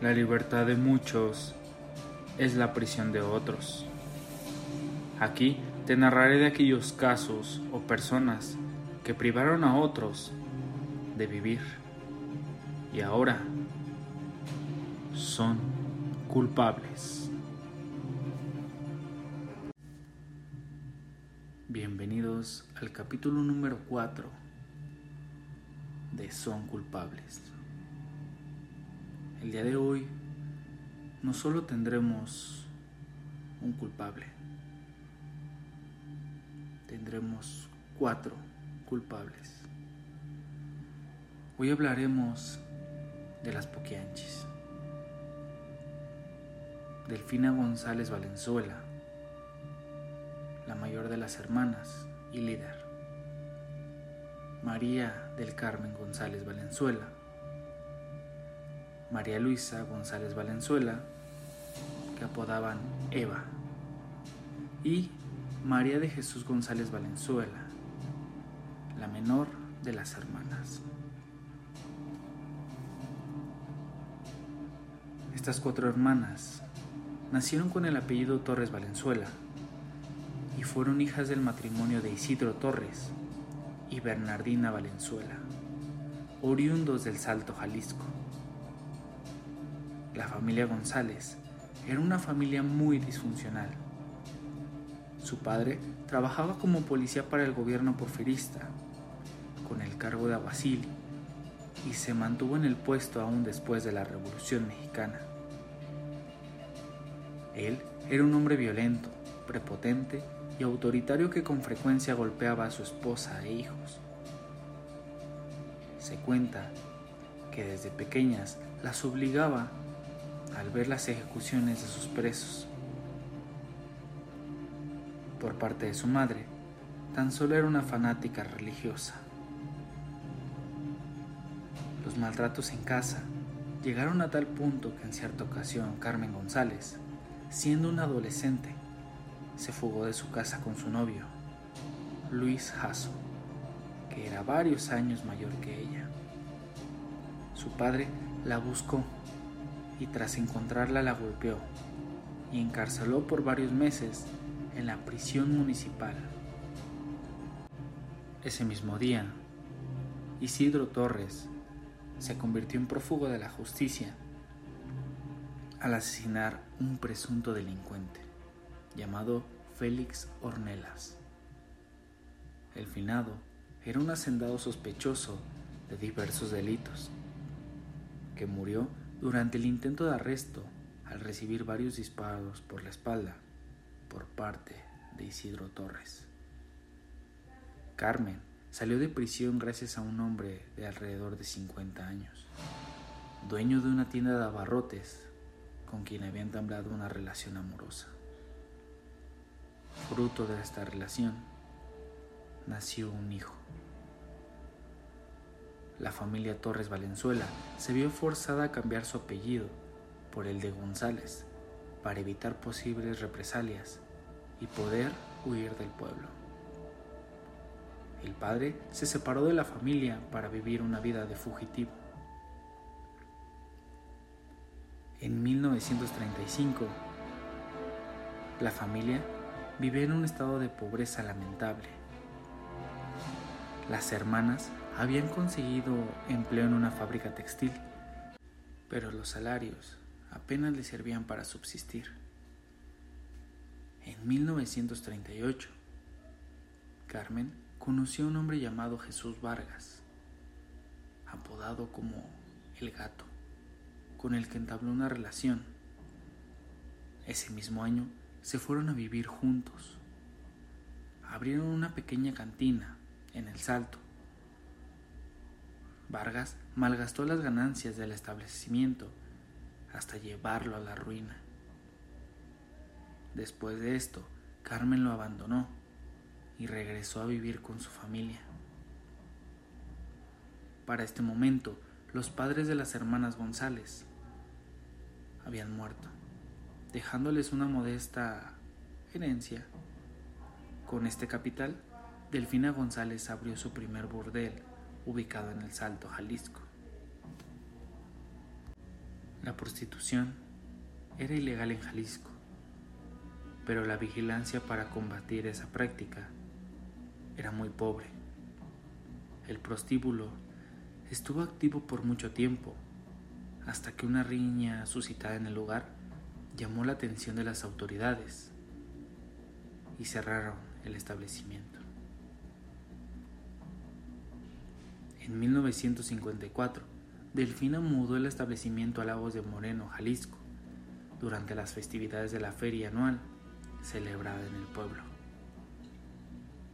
La libertad de muchos es la prisión de otros. Aquí te narraré de aquellos casos o personas que privaron a otros de vivir y ahora son culpables. Bienvenidos al capítulo número 4 de Son culpables. El día de hoy no solo tendremos un culpable, tendremos cuatro culpables. Hoy hablaremos de las Poquianchis. Delfina González Valenzuela, la mayor de las hermanas y líder. María del Carmen González Valenzuela. María Luisa González Valenzuela, que apodaban Eva. Y María de Jesús González Valenzuela, la menor de las hermanas. Estas cuatro hermanas nacieron con el apellido Torres Valenzuela y fueron hijas del matrimonio de Isidro Torres y Bernardina Valenzuela, oriundos del Salto Jalisco. La familia González era una familia muy disfuncional. Su padre trabajaba como policía para el gobierno porfirista, con el cargo de aguacil, y se mantuvo en el puesto aún después de la Revolución Mexicana. Él era un hombre violento, prepotente y autoritario que con frecuencia golpeaba a su esposa e hijos. Se cuenta que desde pequeñas las obligaba al ver las ejecuciones de sus presos. Por parte de su madre, tan solo era una fanática religiosa. Los maltratos en casa llegaron a tal punto que en cierta ocasión Carmen González, siendo una adolescente, se fugó de su casa con su novio, Luis Jasso, que era varios años mayor que ella. Su padre la buscó y tras encontrarla la golpeó y encarceló por varios meses en la prisión municipal. Ese mismo día, Isidro Torres se convirtió en prófugo de la justicia al asesinar un presunto delincuente llamado Félix Ornelas. El finado era un hacendado sospechoso de diversos delitos, que murió durante el intento de arresto al recibir varios disparos por la espalda por parte de Isidro Torres. Carmen salió de prisión gracias a un hombre de alrededor de 50 años, dueño de una tienda de abarrotes con quien había entablado una relación amorosa. Fruto de esta relación nació un hijo. La familia Torres Valenzuela se vio forzada a cambiar su apellido por el de González para evitar posibles represalias y poder huir del pueblo. El padre se separó de la familia para vivir una vida de fugitivo. En 1935, la familia vivía en un estado de pobreza lamentable. Las hermanas habían conseguido empleo en una fábrica textil, pero los salarios apenas les servían para subsistir. En 1938, Carmen conoció a un hombre llamado Jesús Vargas, apodado como el gato, con el que entabló una relación. Ese mismo año se fueron a vivir juntos. Abrieron una pequeña cantina en el Salto. Vargas malgastó las ganancias del establecimiento hasta llevarlo a la ruina. Después de esto, Carmen lo abandonó y regresó a vivir con su familia. Para este momento, los padres de las hermanas González habían muerto dejándoles una modesta herencia. Con este capital, Delfina González abrió su primer burdel, ubicado en el Salto, Jalisco. La prostitución era ilegal en Jalisco, pero la vigilancia para combatir esa práctica era muy pobre. El prostíbulo estuvo activo por mucho tiempo, hasta que una riña suscitada en el lugar llamó la atención de las autoridades y cerraron el establecimiento. En 1954, Delfina mudó el establecimiento a Lagos de Moreno, Jalisco, durante las festividades de la feria anual celebrada en el pueblo.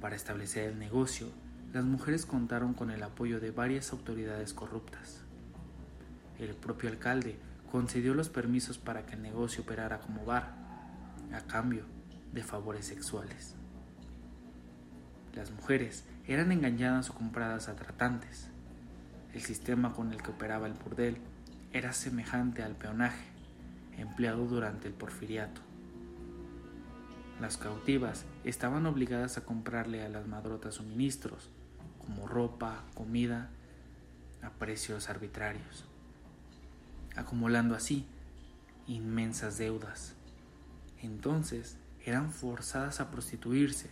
Para establecer el negocio, las mujeres contaron con el apoyo de varias autoridades corruptas. El propio alcalde concedió los permisos para que el negocio operara como bar, a cambio de favores sexuales. Las mujeres eran engañadas o compradas a tratantes. El sistema con el que operaba el burdel era semejante al peonaje empleado durante el porfiriato. Las cautivas estaban obligadas a comprarle a las madrotas suministros, como ropa, comida, a precios arbitrarios, acumulando así inmensas deudas. Entonces eran forzadas a prostituirse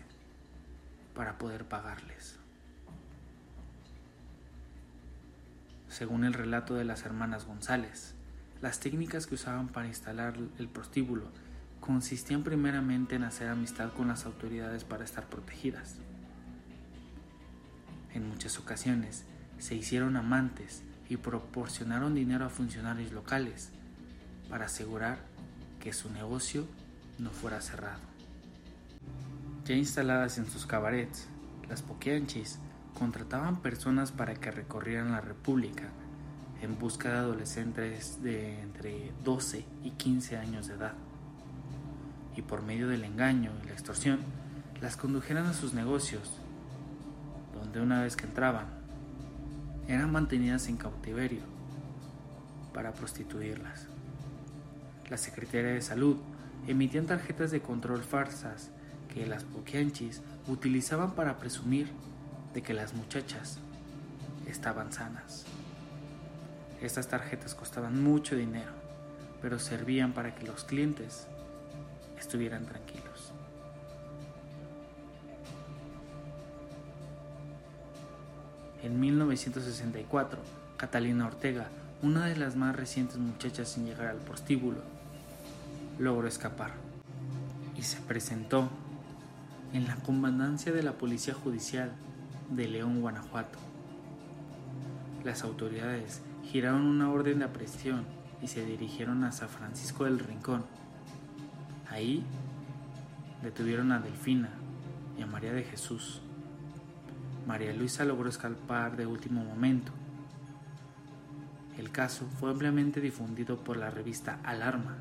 para poder pagarles. Según el relato de las hermanas González, las técnicas que usaban para instalar el prostíbulo consistían primeramente en hacer amistad con las autoridades para estar protegidas. En muchas ocasiones se hicieron amantes y proporcionaron dinero a funcionarios locales para asegurar que su negocio no fuera cerrado. Ya instaladas en sus cabarets, las poquianchis contrataban personas para que recorrieran la República en busca de adolescentes de entre 12 y 15 años de edad y por medio del engaño y la extorsión las condujeran a sus negocios, donde una vez que entraban, eran mantenidas en cautiverio para prostituirlas. La Secretaría de Salud emitían tarjetas de control farsas que las poquianchis utilizaban para presumir de que las muchachas estaban sanas. Estas tarjetas costaban mucho dinero, pero servían para que los clientes estuvieran tranquilos. En 1964, Catalina Ortega, una de las más recientes muchachas sin llegar al prostíbulo, logró escapar y se presentó en la comandancia de la Policía Judicial de León, Guanajuato. Las autoridades giraron una orden de aprehensión y se dirigieron a San Francisco del Rincón, Ahí detuvieron a Delfina y a María de Jesús. María Luisa logró escapar de último momento. El caso fue ampliamente difundido por la revista Alarma.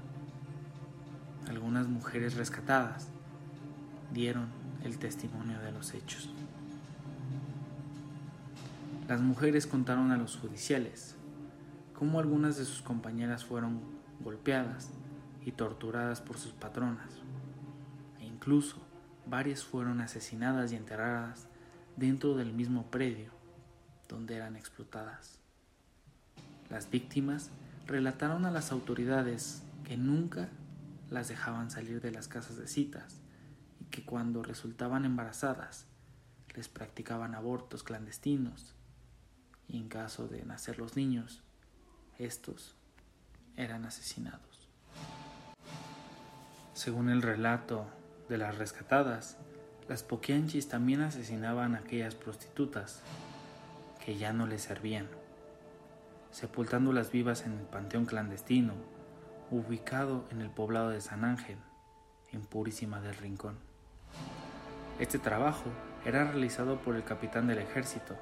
Algunas mujeres rescatadas dieron el testimonio de los hechos. Las mujeres contaron a los judiciales cómo algunas de sus compañeras fueron golpeadas y torturadas por sus patronas. E incluso varias fueron asesinadas y enterradas dentro del mismo predio donde eran explotadas. Las víctimas relataron a las autoridades que nunca las dejaban salir de las casas de citas que cuando resultaban embarazadas les practicaban abortos clandestinos y en caso de nacer los niños, estos eran asesinados. Según el relato de las rescatadas, las poquianchis también asesinaban a aquellas prostitutas que ya no les servían, sepultándolas vivas en el panteón clandestino, ubicado en el poblado de San Ángel, en Purísima del Rincón. Este trabajo era realizado por el capitán del ejército,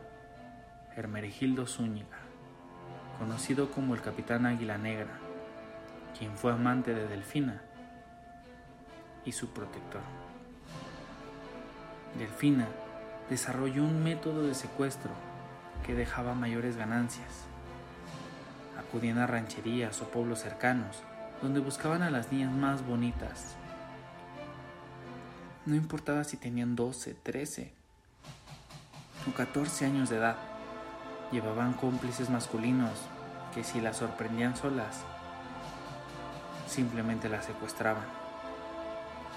Hermeregildo Zúñiga, conocido como el capitán Águila Negra, quien fue amante de Delfina y su protector. Delfina desarrolló un método de secuestro que dejaba mayores ganancias. Acudían a rancherías o pueblos cercanos donde buscaban a las niñas más bonitas. No importaba si tenían 12, 13 o 14 años de edad, llevaban cómplices masculinos que si las sorprendían solas, simplemente las secuestraban.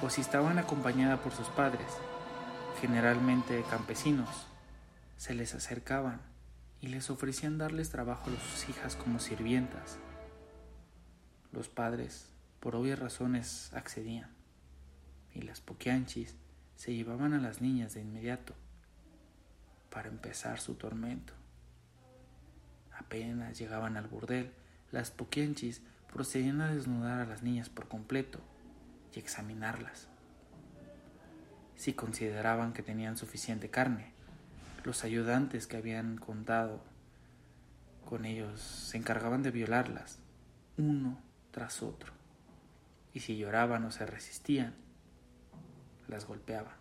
O si estaban acompañadas por sus padres, generalmente campesinos, se les acercaban y les ofrecían darles trabajo a sus hijas como sirvientas. Los padres, por obvias razones, accedían, y las poquianchis se llevaban a las niñas de inmediato para empezar su tormento. Apenas llegaban al burdel, las poquianchis procedían a desnudar a las niñas por completo y examinarlas. Si consideraban que tenían suficiente carne, los ayudantes que habían contado con ellos se encargaban de violarlas, uno tras otro. Y si lloraban o se resistían, las golpeaban.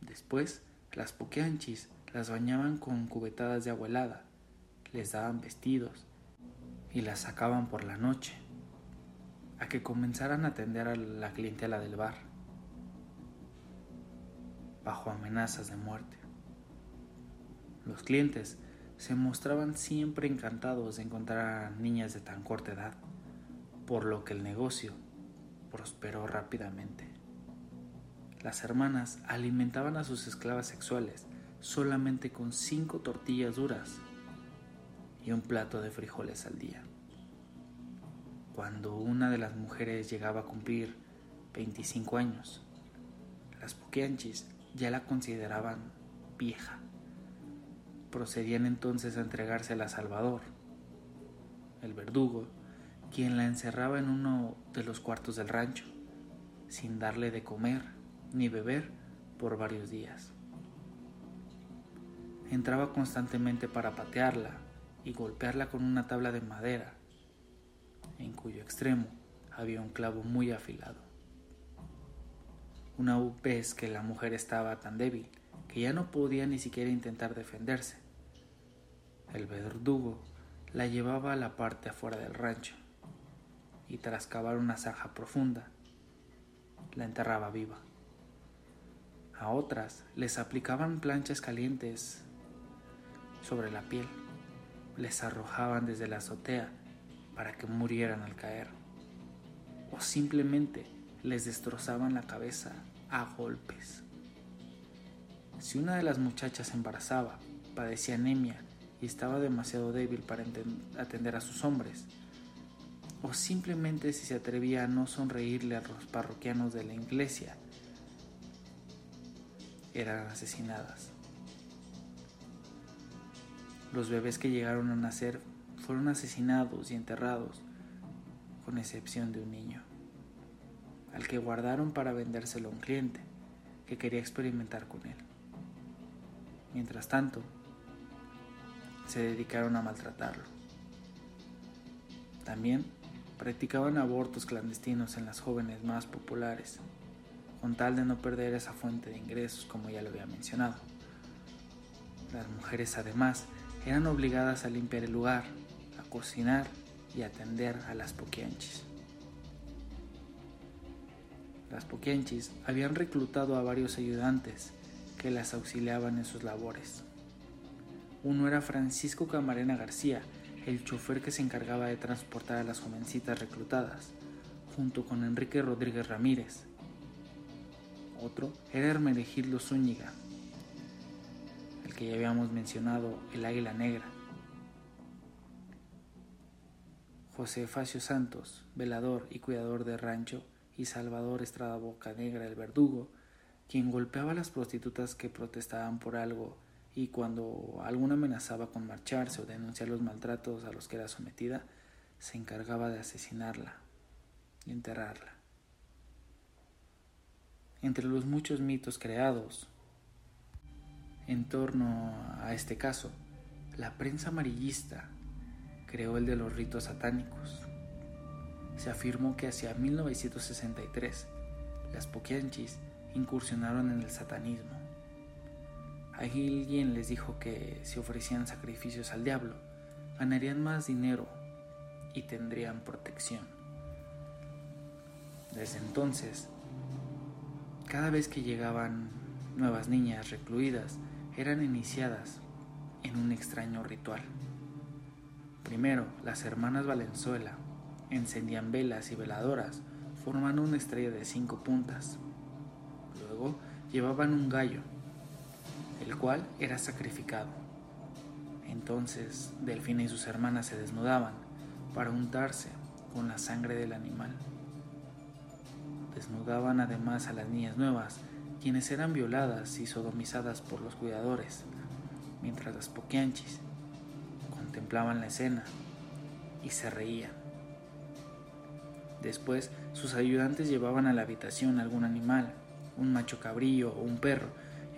Después, las poquianchis las bañaban con cubetadas de agua helada, les daban vestidos y las sacaban por la noche a que comenzaran a atender a la clientela del bar bajo amenazas de muerte. Los clientes se mostraban siempre encantados de encontrar a niñas de tan corta edad, por lo que el negocio prosperó rápidamente. Las hermanas alimentaban a sus esclavas sexuales solamente con cinco tortillas duras y un plato de frijoles al día. Cuando una de las mujeres llegaba a cumplir 25 años, las poquianchis ya la consideraban vieja procedían entonces a entregársela a Salvador, el verdugo, quien la encerraba en uno de los cuartos del rancho, sin darle de comer ni beber por varios días. Entraba constantemente para patearla y golpearla con una tabla de madera, en cuyo extremo había un clavo muy afilado. Una vez que la mujer estaba tan débil que ya no podía ni siquiera intentar defenderse, el verdugo la llevaba a la parte afuera del rancho y tras cavar una zanja profunda, la enterraba viva. A otras les aplicaban planchas calientes sobre la piel, les arrojaban desde la azotea para que murieran al caer, o simplemente les destrozaban la cabeza a golpes. Si una de las muchachas embarazaba, padecía anemia y estaba demasiado débil para atender a sus hombres, o simplemente si se atrevía a no sonreírle a los parroquianos de la iglesia, eran asesinadas. Los bebés que llegaron a nacer fueron asesinados y enterrados, con excepción de un niño, al que guardaron para vendérselo a un cliente que quería experimentar con él. Mientras tanto, se dedicaron a maltratarlo. También practicaban abortos clandestinos en las jóvenes más populares, con tal de no perder esa fuente de ingresos como ya lo había mencionado. Las mujeres además eran obligadas a limpiar el lugar, a cocinar y atender a las poquianchis. Las poquianchis habían reclutado a varios ayudantes que las auxiliaban en sus labores. Uno era Francisco Camarena García, el chofer que se encargaba de transportar a las jovencitas reclutadas, junto con Enrique Rodríguez Ramírez. Otro era Hermenegildo Zúñiga, el que ya habíamos mencionado, el Águila Negra. José Facio Santos, velador y cuidador de rancho, y Salvador Estrada Boca Negra, el verdugo, quien golpeaba a las prostitutas que protestaban por algo y cuando alguna amenazaba con marcharse o denunciar los maltratos a los que era sometida, se encargaba de asesinarla y enterrarla. Entre los muchos mitos creados en torno a este caso, la prensa amarillista creó el de los ritos satánicos. Se afirmó que hacia 1963 las Poquianchis incursionaron en el satanismo Alguien les dijo que si ofrecían sacrificios al diablo, ganarían más dinero y tendrían protección. Desde entonces, cada vez que llegaban nuevas niñas recluidas, eran iniciadas en un extraño ritual. Primero, las hermanas Valenzuela encendían velas y veladoras, formando una estrella de cinco puntas. Luego llevaban un gallo, el cual era sacrificado. Entonces Delfina y sus hermanas se desnudaban para untarse con la sangre del animal. Desnudaban además a las niñas nuevas, quienes eran violadas y sodomizadas por los cuidadores, mientras las poquianchis contemplaban la escena y se reían. Después, sus ayudantes llevaban a la habitación algún animal, un macho cabrillo o un perro,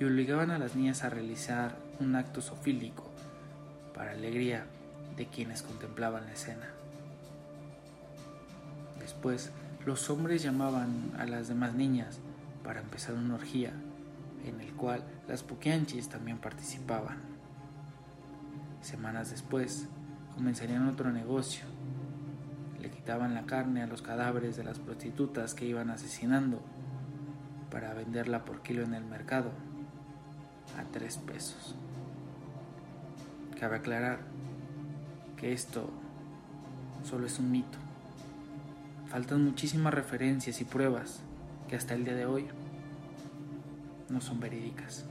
y obligaban a las niñas a realizar un acto sofílico para alegría de quienes contemplaban la escena. Después, los hombres llamaban a las demás niñas para empezar una orgía, en el cual las poquianchis también participaban. Semanas después, comenzarían otro negocio. Le quitaban la carne a los cadáveres de las prostitutas que iban asesinando para venderla por kilo en el mercado a tres pesos. Cabe aclarar que esto solo es un mito. Faltan muchísimas referencias y pruebas que hasta el día de hoy no son verídicas.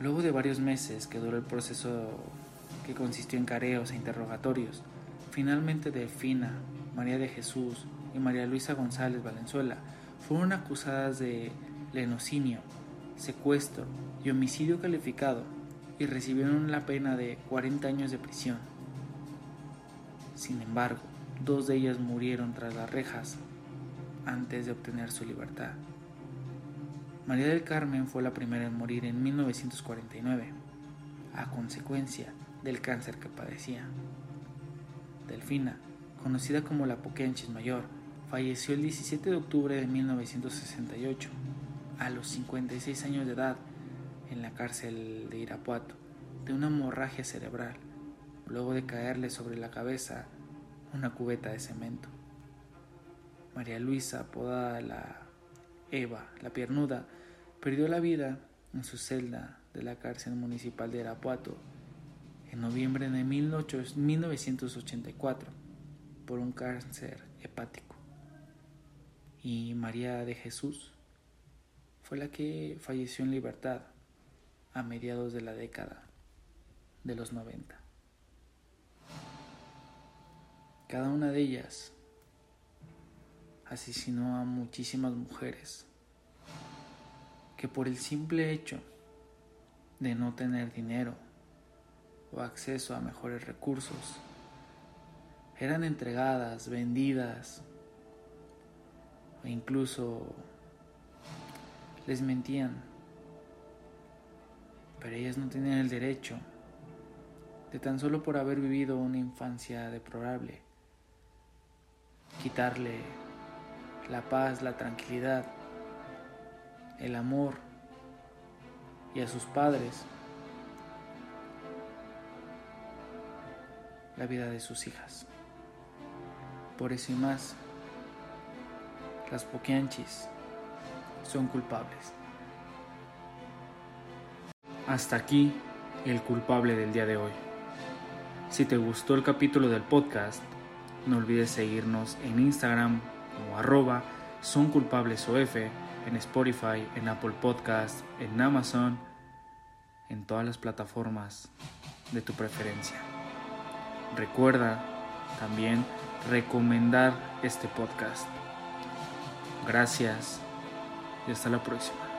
Luego de varios meses que duró el proceso que consistió en careos e interrogatorios, finalmente Delfina, María de Jesús y María Luisa González Valenzuela fueron acusadas de lenocinio, secuestro y homicidio calificado y recibieron la pena de 40 años de prisión. Sin embargo, dos de ellas murieron tras las rejas antes de obtener su libertad. María del Carmen fue la primera en morir en 1949, a consecuencia del cáncer que padecía. Delfina, conocida como la Poquenchis Mayor, falleció el 17 de octubre de 1968, a los 56 años de edad, en la cárcel de Irapuato, de una hemorragia cerebral, luego de caerle sobre la cabeza una cubeta de cemento. María Luisa, apodada la Eva, la piernuda, perdió la vida en su celda de la cárcel municipal de Irapuato en noviembre de 1984 por un cáncer hepático. Y María de Jesús fue la que falleció en libertad a mediados de la década de los 90. Cada una de ellas asesinó a muchísimas mujeres que por el simple hecho de no tener dinero o acceso a mejores recursos eran entregadas, vendidas o incluso les mentían. Pero ellas no tenían el derecho de tan solo por haber vivido una infancia deplorable quitarle la paz, la tranquilidad, el amor y a sus padres la vida de sus hijas. Por eso y más, las poquianchis son culpables. Hasta aquí el culpable del día de hoy. Si te gustó el capítulo del podcast, no olvides seguirnos en Instagram como arroba son culpables en Spotify, en Apple Podcast, en Amazon, en todas las plataformas de tu preferencia. Recuerda también recomendar este podcast. Gracias y hasta la próxima.